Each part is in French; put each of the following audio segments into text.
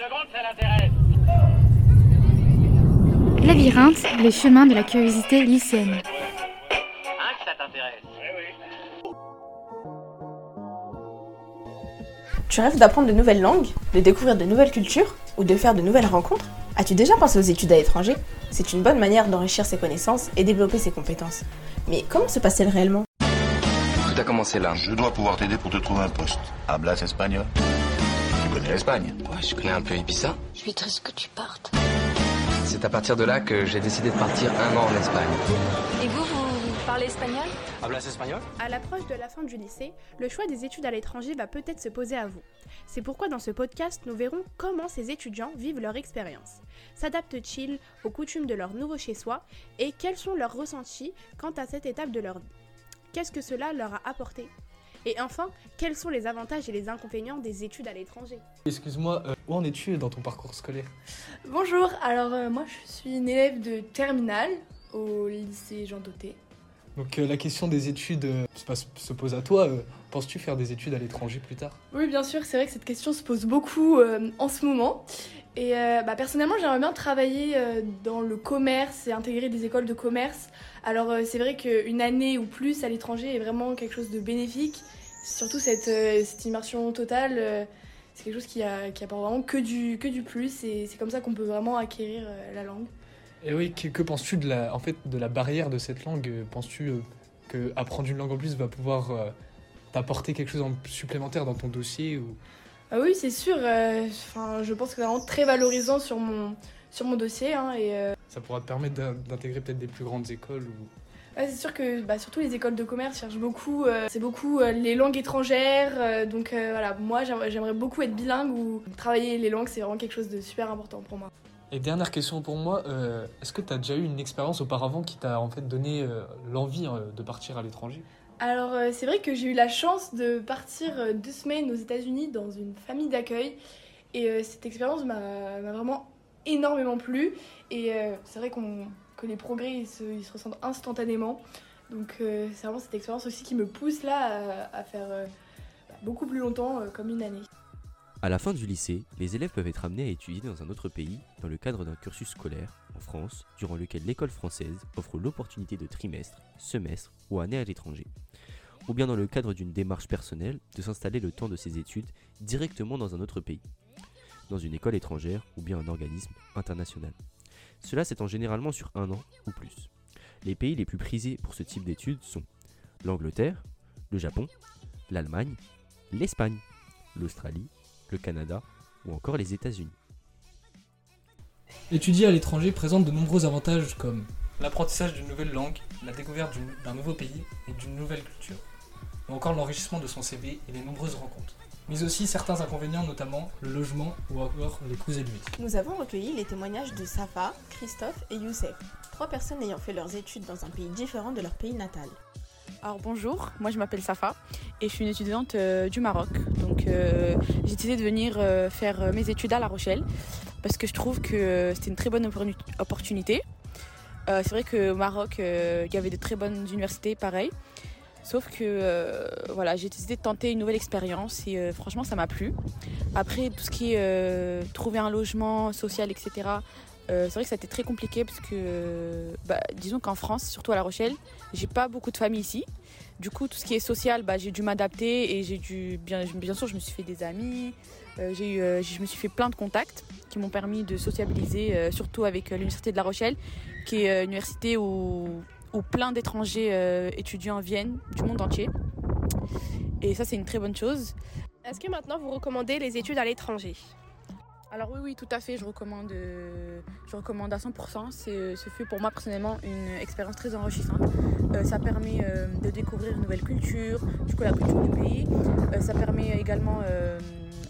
seconde, ça l'intéresse. Labyrinthe, les chemins de la curiosité lycéenne. Hein, que ça t'intéresse Tu rêves d'apprendre de nouvelles langues, de découvrir de nouvelles cultures ou de faire de nouvelles rencontres? As-tu déjà pensé aux études à l'étranger? C'est une bonne manière d'enrichir ses connaissances et développer ses compétences. Mais comment se passe-t-elle réellement? Tout a commencé là. Je dois pouvoir t'aider pour te trouver un poste. Hablas espagnol connais l'Espagne Ouais, je connais un peu Ibiza. Je suis triste que tu partes. C'est à partir de là que j'ai décidé de partir un an en Espagne. Et vous, vous, vous parlez espagnol? Hablas espagnol? À l'approche de la fin du lycée, le choix des études à l'étranger va peut-être se poser à vous. C'est pourquoi dans ce podcast, nous verrons comment ces étudiants vivent leur expérience, s'adaptent-ils aux coutumes de leur nouveau chez-soi et quels sont leurs ressentis quant à cette étape de leur vie. Qu'est-ce que cela leur a apporté? Et enfin, quels sont les avantages et les inconvénients des études à l'étranger Excuse-moi, euh, où en es-tu dans ton parcours scolaire Bonjour, alors euh, moi je suis une élève de terminale au lycée Jean Doté. Donc euh, la question des études euh, se, passe- se pose à toi. euh, Penses-tu faire des études à l'étranger plus tard? Oui, bien sûr, c'est vrai que cette question se pose beaucoup euh, en ce moment. Et euh, bah, personnellement, j'aimerais bien travailler euh, dans le commerce et intégrer des écoles de commerce. Alors euh, c'est vrai qu'une année ou plus à l'étranger est vraiment quelque chose de bénéfique. Surtout cette, cette immersion totale, c'est quelque chose qui, a, qui apporte vraiment que du, que du plus. Et c'est comme ça qu'on peut vraiment acquérir la langue. Et oui, que, penses-tu de la, en fait, de la barrière de cette langue? Penses-tu que apprendre une langue en plus va pouvoir t'apporter quelque chose en supplémentaire dans ton dossier. Ah oui, c'est sûr. euh, Enfin, je pense que c'est vraiment très valorisant sur mon, sur mon dossier. hein, et euh, Ça pourra te permettre d'in- d'intégrer peut-être des plus grandes écoles ou... ouais, c'est sûr que bah, surtout les écoles de commerce cherchent beaucoup. euh, c'est beaucoup euh, les langues étrangères. euh, donc euh, voilà, moi j'aimerais beaucoup être bilingue ou travailler les langues, c'est vraiment quelque chose de super important pour moi. Et dernière question pour moi, euh, est-ce que tu as déjà eu une expérience auparavant qui t'a en fait donné euh, l'envie euh, de partir à l'étranger? Alors euh, c'est vrai que j'ai eu la chance de partir euh, deux semaines aux États-Unis dans une famille d'accueil. Et euh, cette expérience m'a vraiment énormément plu. Et c'est vrai que les progrès ils se, ressentent instantanément. Donc c'est vraiment cette expérience aussi qui me pousse là à, faire beaucoup plus longtemps, comme une année. À la fin du lycée, les élèves peuvent être amenés à étudier dans un autre pays dans le cadre d'un cursus scolaire en France, durant lequel l'école française offre l'opportunité de trimestre, semestre ou année à l'étranger. Ou bien dans le cadre d'une démarche personnelle de s'installer le temps de ses études directement dans un autre pays, dans une école étrangère ou bien un organisme international. Cela s'étend généralement sur un an ou plus. Les pays les plus prisés pour ce type d'études sont l'Angleterre, le Japon, l'Allemagne, l'Espagne, l'Australie, le Canada ou encore les États-Unis. Étudier à l'étranger présente de nombreux avantages comme l'apprentissage d'une nouvelle langue, la découverte d'un nouveau pays et d'une nouvelle culture, ou encore l'enrichissement de son CV et les nombreuses rencontres. Mais aussi certains inconvénients, notamment le logement ou encore les coûts élevés. Nous avons recueilli les témoignages de Safa, Christophe et Youssef, trois personnes ayant fait leurs études dans un pays différent de leur pays natal. Alors bonjour, moi je m'appelle Safa et je suis une étudiante euh, du Maroc. Donc euh, j'ai décidé de venir euh, faire mes études à La Rochelle parce que je trouve que c'était une très bonne opportuni- opportunité. C'est vrai qu'au Maroc, euh, il y avait de très bonnes universités, pareil. Sauf que voilà, j'ai décidé de tenter une nouvelle expérience et franchement ça m'a plu. Après tout ce qui est trouver un logement social, etc. euh, c'est vrai que ça a été très compliqué parce que, bah, disons qu'en France, surtout à La Rochelle, j'ai pas beaucoup de famille ici. Du coup, tout ce qui est social, bah, j'ai dû m'adapter et j'ai dû, bien, sûr, je me suis fait des amis, euh, j'ai eu, euh, je me suis fait plein de contacts qui m'ont permis de sociabiliser, surtout avec l'Université de La Rochelle, qui est une université où, où plein d'étrangers étudiants viennent du monde entier. Et ça, c'est une très bonne chose. Est-ce que maintenant vous recommandez les études à l'étranger? Alors oui, oui, tout à fait, je recommande, euh, je recommande à 100%. C'est, euh, ce fut pour moi personnellement une expérience très enrichissante. Euh, ça permet de découvrir une nouvelle culture, du coup la culture du pays. Ça permet également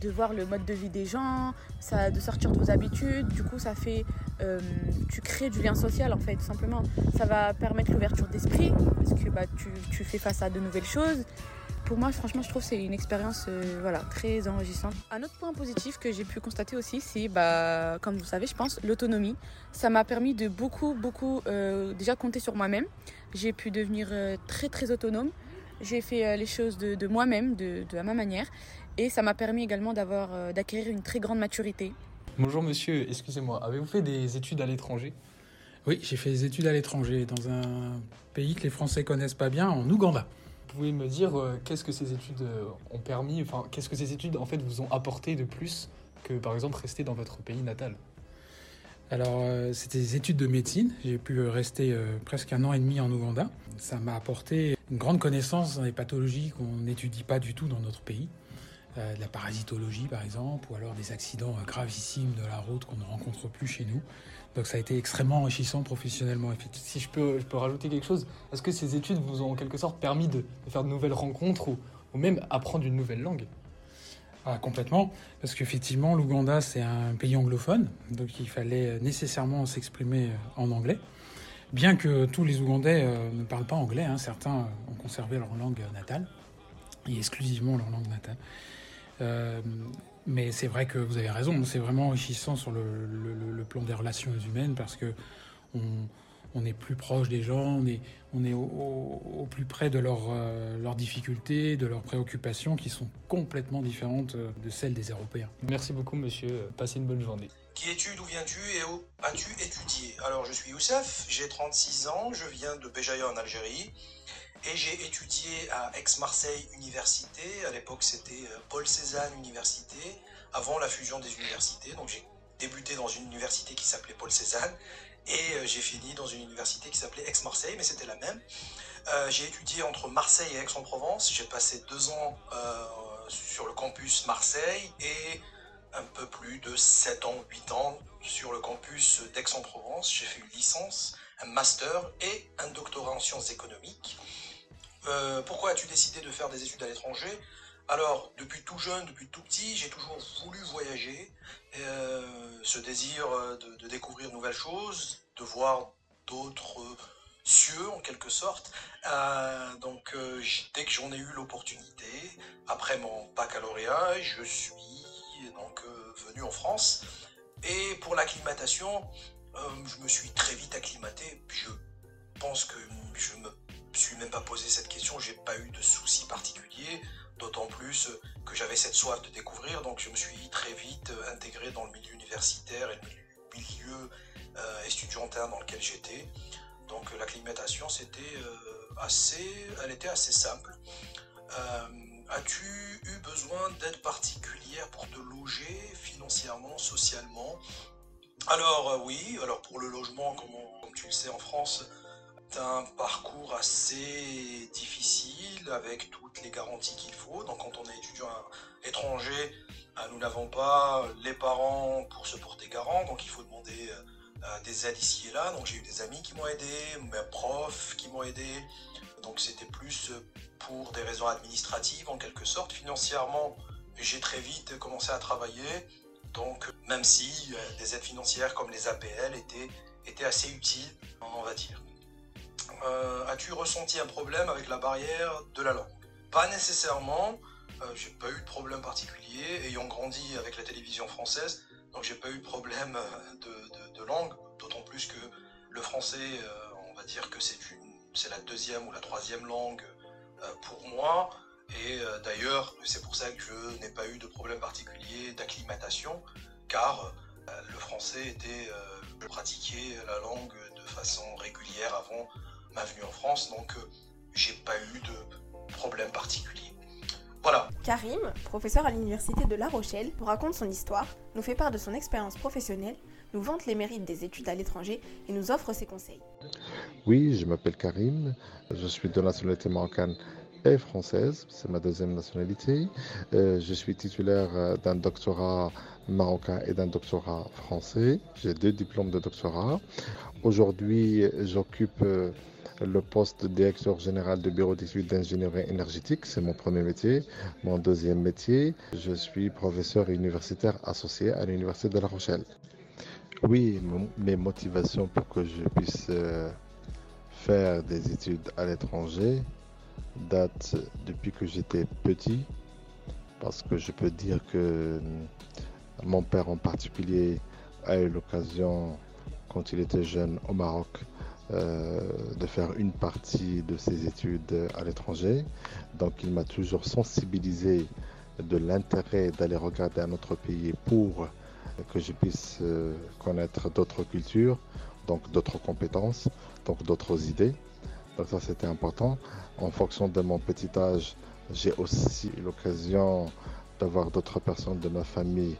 de voir le mode de vie des gens, de sortir de vos habitudes. Du coup, ça fait, tu crées du lien social en fait, tout simplement. Ça va permettre l'ouverture d'esprit parce que bah, tu fais face à de nouvelles choses. Pour moi, franchement, je trouve que c'est une expérience euh, voilà, très enrichissante. Un autre point positif que j'ai pu constater aussi, c'est, bah, comme vous le savez, je pense, l'autonomie. Ça m'a permis de beaucoup, beaucoup euh, déjà compter sur moi-même. J'ai pu devenir euh, très, très autonome. J'ai fait euh, les choses de, de moi-même, de, de à ma manière. Et ça m'a permis également d'avoir, euh, d'acquérir une très grande maturité Bonjour monsieur, excusez-moi, avez-vous fait des études à l'étranger? Oui, j'ai fait des études à l'étranger, dans un pays que les Français connaissent pas bien, en Ouganda. Vous pouvez me dire euh, qu'est-ce que ces études euh, ont permis, enfin qu'est-ce que ces études en fait vous ont apporté de plus que par exemple rester dans votre pays natal? Alors, euh, c'était des études de médecine. J'ai pu rester presque un an et demi en Ouganda. Ça m'a apporté une grande connaissance dans les pathologies qu'on n'étudie pas du tout dans notre pays. Euh, de la parasitologie, par exemple, ou alors des accidents euh, gravissimes de la route qu'on ne rencontre plus chez nous. Donc, ça a été extrêmement enrichissant professionnellement. Si je peux, je peux rajouter quelque chose, est-ce que ces études vous ont en quelque sorte permis de, de faire de nouvelles rencontres ou, ou même apprendre une nouvelle langue? Ah, complètement, parce qu'effectivement, l'Ouganda, c'est un pays anglophone, donc il fallait nécessairement s'exprimer en anglais. Bien que tous les Ougandais euh, ne parlent pas anglais, hein, certains euh, ont conservé leur langue natale, et exclusivement leur langue natale. Euh, mais c'est vrai que vous avez raison, c'est vraiment enrichissant sur le, le- le plan des relations humaines parce que on, on est plus proche des gens, on est, on est au, au- au plus près de leurs euh, leurs difficultés, de leurs préoccupations qui sont complètement différentes euh, de celles des Européens. Merci beaucoup monsieur, passez une bonne journée. Qui es-tu D'où viens-tu Et où as-tu étudié? Alors, je suis Youssef, j'ai 36 ans, je viens de Béjaïa en Algérie et j'ai étudié à Aix-Marseille Université. À l'époque, c'était euh, Paul Cézanne Université, avant la fusion des universités. Donc, j'ai débuté dans une université qui s'appelait Paul Cézanne et euh, j'ai fini dans une université qui s'appelait Aix-Marseille, mais c'était la même. Euh, j'ai étudié entre Marseille et Aix-en-Provence. J'ai passé deux ans sur le campus Marseille et un peu plus de 7 ans, 8 ans sur le campus d'Aix-en-Provence. J'ai fait une licence, un master et un doctorat en sciences économiques. Euh, pourquoi as-tu décidé de faire des études à l'étranger? Alors, depuis tout jeune, depuis tout petit, j'ai toujours voulu voyager. Euh, ce désir euh, de, découvrir de nouvelles choses, de voir d'autres cieux en quelque sorte. Donc, dès que j'en ai eu l'opportunité, après mon baccalauréat, je suis donc venu en France. Et pour l'acclimatation, je me suis très vite acclimaté. Je pense que je me suis même pas posé cette question. J'ai pas eu de soucis particuliers, d'autant plus que j'avais cette soif de découvrir. Donc je me suis très vite euh, intégré dans le milieu universitaire et le milieu euh, estudiantin dans lequel j'étais. Donc euh, l'acclimatation, c'était euh, assez, elle était assez simple. As-tu eu besoin d'aide particulière pour te loger financièrement, socialement? Alors oui, alors pour le logement, comme, tu le sais en France, un parcours assez difficile avec toutes les garanties qu'il faut. Donc quand on est étudiant à l'étranger, euh, nous n'avons pas les parents pour se porter garant, donc il faut demander euh, euh, des aides ici et là. Donc j'ai eu des amis qui m'ont aidé, mes profs qui m'ont aidé. Donc c'était plus euh, pour des raisons administratives en quelque sorte. Financièrement, j'ai très vite commencé à travailler. Donc même si euh, des aides financières comme les APL étaient, étaient assez utiles, on va dire. Euh, As-tu ressenti un problème avec la barrière de la langue? Pas nécessairement. Euh, j'ai pas eu de problème particulier. Ayant grandi avec la télévision française, donc j'ai pas eu de problème euh, de, langue. D'autant plus que le français, euh, on va dire que c'est la deuxième ou la troisième langue pour moi. Et d'ailleurs, c'est pour ça que je n'ai pas eu de problème particulier d'acclimatation, car le français était, pratiquais la langue de façon régulière avant ma venue en France, donc euh, j'ai pas eu de problème particulier. Voilà. Karim, professeur à l'université de La Rochelle, nous raconte son histoire, nous fait part de son expérience professionnelle, nous vante les mérites des études à l'étranger et nous offre ses conseils. Oui, je m'appelle Karim, je suis de nationalité marocaine et française, c'est ma deuxième nationalité. Euh, je suis titulaire euh, d'un doctorat marocain et d'un doctorat français. J'ai deux diplômes de doctorat. Aujourd'hui, j'occupe euh, le poste de directeur général du bureau d'études d'ingénierie énergétique, c'est mon premier métier. Mon deuxième métier, je suis professeur universitaire associé à l'Université de La Rochelle. Oui, mes motivations pour que je puisse euh, faire des études à l'étranger datent depuis que j'étais petit, parce que je peux dire que mon père en particulier a eu l'occasion, quand il était jeune au Maroc, euh, de faire une partie de ses études à l'étranger. Donc il m'a toujours sensibilisé de l'intérêt d'aller regarder un autre pays pour que je puisse euh, connaître d'autres cultures, donc d'autres compétences, donc d'autres idées. Donc ça c'était important. En fonction de mon petit âge, j'ai aussi eu l'occasion d'avoir d'autres personnes de ma famille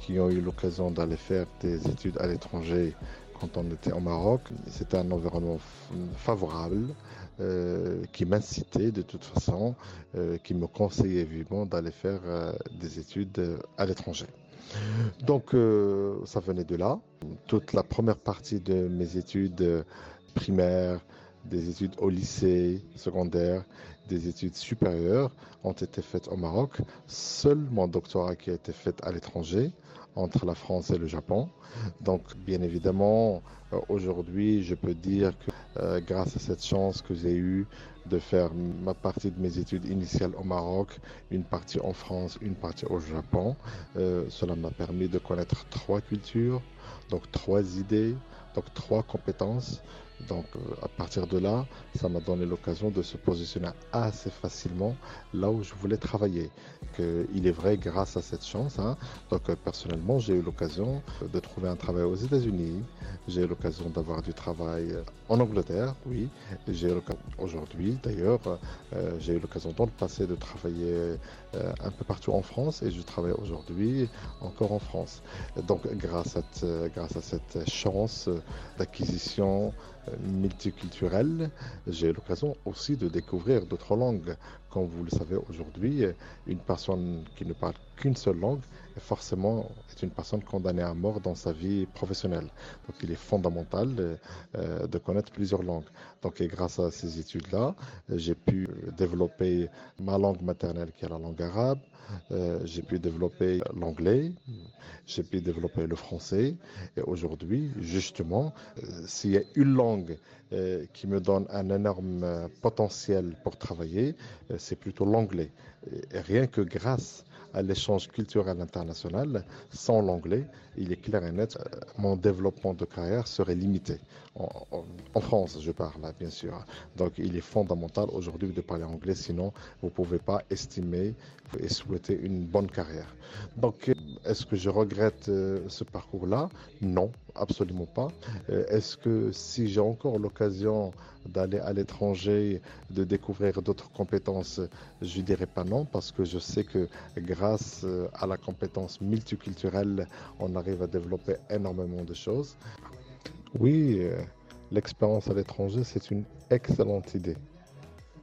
qui ont eu l'occasion d'aller faire des études à l'étranger quand on était au Maroc. C'était un environnement favorable euh, qui m'incitait de toute façon, euh, qui me conseillait vivement d'aller faire euh, des études à l'étranger. Donc ça venait de là. Toute la première partie de mes études primaires, des études au lycée, secondaire, des études supérieures ont été faites au Maroc. Seul mon doctorat qui a été fait à l'étranger, entre la France et le Japon. Donc, bien évidemment, euh, aujourd'hui, je peux dire que euh, grâce à cette chance que j'ai eue de faire ma partie de mes études initiales au Maroc, une partie en France, une partie au Japon, euh, cela m'a permis de connaître trois cultures, donc trois idées, donc trois compétences. Donc à partir de là, ça m'a donné l'occasion de se positionner assez facilement là où je voulais travailler. Il est vrai grâce à cette chance. Hein. donc personnellement, j'ai eu l'occasion de trouver un travail aux États-Unis. J'ai eu l'occasion d'avoir du travail en Angleterre, oui. J'ai aujourd'hui, d'ailleurs, euh, j'ai eu l'occasion dans le passé de travailler euh, un peu partout en France et je travaille aujourd'hui encore en France. Donc grâce à, grâce à cette chance d'acquisition multiculturelle, j'ai l'occasion aussi de découvrir d'autres langues. Comme vous le savez aujourd'hui, une personne qui ne parle qu'une seule langue forcément est une personne condamnée à mort dans sa vie professionnelle. Donc il est fondamental euh, de connaître plusieurs langues. Donc grâce à ces études-là, j'ai pu développer ma langue maternelle qui est la langue arabe, euh, j'ai pu développer l'anglais, j'ai pu développer le français. Et aujourd'hui, justement, euh, s'il y a une langue euh, qui me donne un énorme potentiel pour travailler, c'est plutôt l'anglais. Rien que grâce l'échange culturel international, sans l'anglais, il est clair et net, euh, mon développement de carrière serait limité. En, France, je parle, hein, bien sûr. Donc, il est fondamental aujourd'hui de parler anglais, sinon, vous ne pouvez pas estimer et souhaiter une bonne carrière. Donc, est-ce que je regrette euh, ce parcours-là? Non, absolument pas. Euh, est-ce que si j'ai encore l'occasion d'aller à l'étranger, de découvrir d'autres compétences, je dirais pas non, parce que je sais que grâce euh, à la compétence multiculturelle, on arrive à développer énormément de choses. Oui, l'expérience à l'étranger, c'est une excellente idée.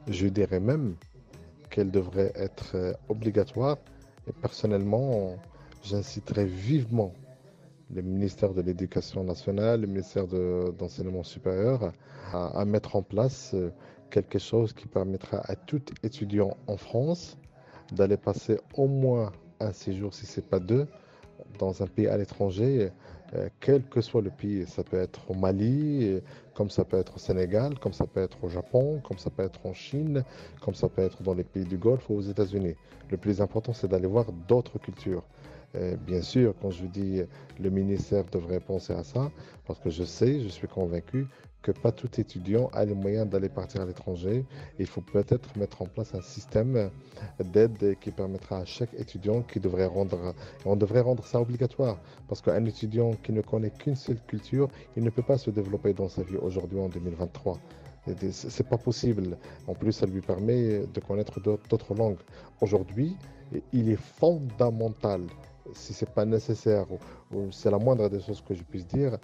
Je dirais même qu'elle devrait être obligatoire. Et personnellement, j'inciterai vivement le ministère de l'Éducation nationale, le ministère d'Enseignement supérieur à, mettre en place euh, quelque chose qui permettra à tout étudiant en France d'aller passer au moins un séjour, si ce n'est pas deux, dans un pays à l'étranger, euh, quel que soit le pays. Ça peut être au Mali, comme ça peut être au Sénégal, comme ça peut être au Japon, comme ça peut être en Chine, comme ça peut être dans les pays du Golfe ou aux États-Unis. Le plus important, c'est d'aller voir d'autres cultures. Euh, bien sûr, quand je dis le ministère devrait penser à ça, parce que je sais, je suis convaincu que pas tout étudiant a les moyens d'aller partir à l'étranger. Il faut peut-être mettre en place un système d'aide qui permettra à chaque étudiant qui devrait rendre, on devrait rendre ça obligatoire, parce qu'un étudiant qui ne connaît qu'une seule culture, il ne peut pas se développer dans sa vie aujourd'hui en 2023. C'est pas possible. En plus, ça lui permet de connaître d'autres langues. Aujourd'hui, il est fondamental si c'est pas nécessaire ou, c'est la moindre des choses que je puisse dire,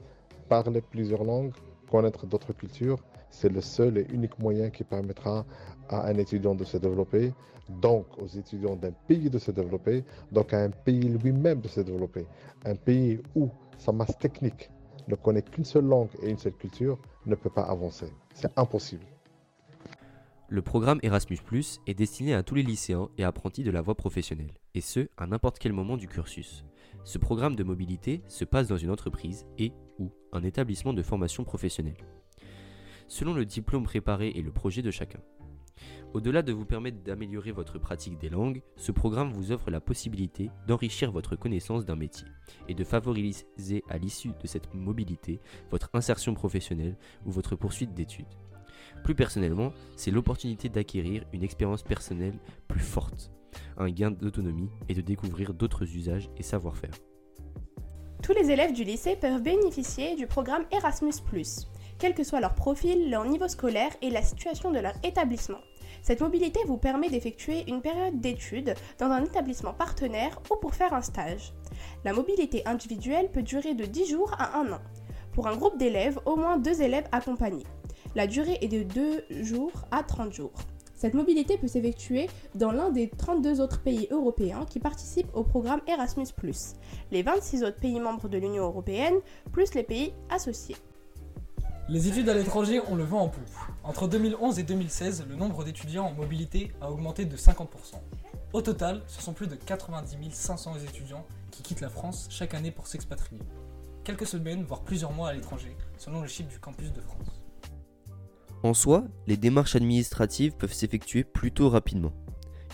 parler plusieurs langues, connaître d'autres cultures, c'est le seul et unique moyen qui permettra à un étudiant de se développer, donc aux étudiants d'un pays de se développer, donc à un pays lui-même de se développer. Un pays où sa masse technique ne connaît qu'une seule langue et une seule culture ne peut pas avancer. C'est impossible. Le programme Erasmus ⁇ est destiné à tous les lycéens et apprentis de la voie professionnelle, et ce, à n'importe quel moment du cursus. Ce programme de mobilité se passe dans une entreprise et ou un établissement de formation professionnelle, selon le diplôme préparé et le projet de chacun. Au-delà de vous permettre d'améliorer votre pratique des langues, ce programme vous offre la possibilité d'enrichir votre connaissance d'un métier et de favoriser à l'issue de cette mobilité votre insertion professionnelle ou votre poursuite d'études. Plus personnellement, c'est l'opportunité d'acquérir une expérience personnelle plus forte, un gain d'autonomie et de découvrir d'autres usages et savoir-faire. Tous les élèves du lycée peuvent bénéficier du programme Erasmus, quel que soit leur profil, leur niveau scolaire et la situation de leur établissement. Cette mobilité vous permet d'effectuer une période d'études dans un établissement partenaire ou pour faire un stage. La mobilité individuelle peut durer de 10 jours à 1 an. Pour un groupe d'élèves, au moins deux élèves accompagnés. La durée est de 2 jours à 30 jours. Cette mobilité peut s'effectuer dans l'un des 32 autres pays européens qui participent au programme Erasmus, les 26 autres pays membres de l'Union européenne, plus les pays associés. Les études à l'étranger ont le vent en poupe. Entre 2011 et 2016, le nombre d'étudiants en mobilité a augmenté de 50%. Au total, ce sont plus de 90 500 étudiants qui quittent la France chaque année pour s'expatrier. Quelques semaines, voire plusieurs mois à l'étranger, selon le chiffre du campus de France. En soi, les démarches administratives peuvent s'effectuer plutôt rapidement.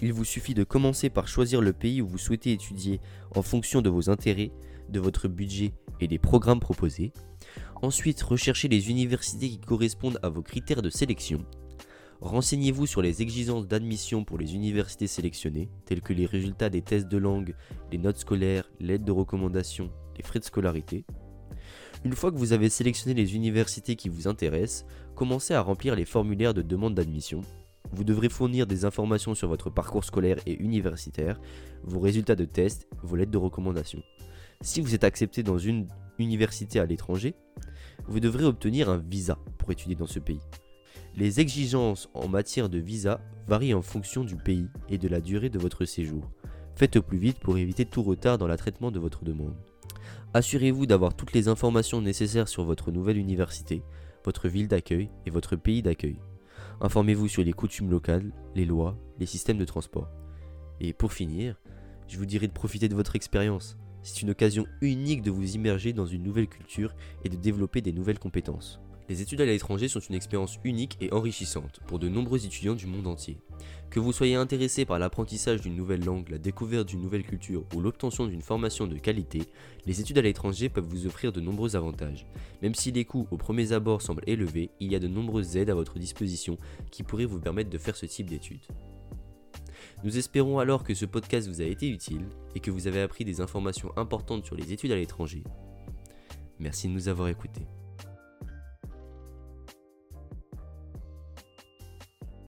Il vous suffit de commencer par choisir le pays où vous souhaitez étudier en fonction de vos intérêts, de votre budget et des programmes proposés. Ensuite, recherchez les universités qui correspondent à vos critères de sélection. Renseignez-vous sur les exigences d'admission pour les universités sélectionnées, telles que les résultats des tests de langue, les notes scolaires, l'aide de recommandation, les frais de scolarité. Une fois que vous avez sélectionné les universités qui vous intéressent, commencez à remplir les formulaires de demande d'admission. Vous devrez fournir des informations sur votre parcours scolaire et universitaire, vos résultats de tests, vos lettres de recommandation. Si vous êtes accepté dans une université à l'étranger, vous devrez obtenir un visa pour étudier dans ce pays. Les exigences en matière de visa varient en fonction du pays et de la durée de votre séjour. Faites au plus vite pour éviter tout retard dans le traitement de votre demande. Assurez-vous d'avoir toutes les informations nécessaires sur votre nouvelle université, votre ville d'accueil et votre pays d'accueil. Informez-vous sur les coutumes locales, les lois, les systèmes de transport. Et pour finir, je vous dirai de profiter de votre expérience. C'est une occasion unique de vous immerger dans une nouvelle culture et de développer des nouvelles compétences. Les études à l'étranger sont une expérience unique et enrichissante pour de nombreux étudiants du monde entier. Que vous soyez intéressé par l'apprentissage d'une nouvelle langue, la découverte d'une nouvelle culture ou l'obtention d'une formation de qualité, les études à l'étranger peuvent vous offrir de nombreux avantages. Même si les coûts au premier abord semblent élevés, il y a de nombreuses aides à votre disposition qui pourraient vous permettre de faire ce type d'études. Nous espérons alors que ce podcast vous a été utile et que vous avez appris des informations importantes sur les études à l'étranger. Merci de nous avoir écoutés.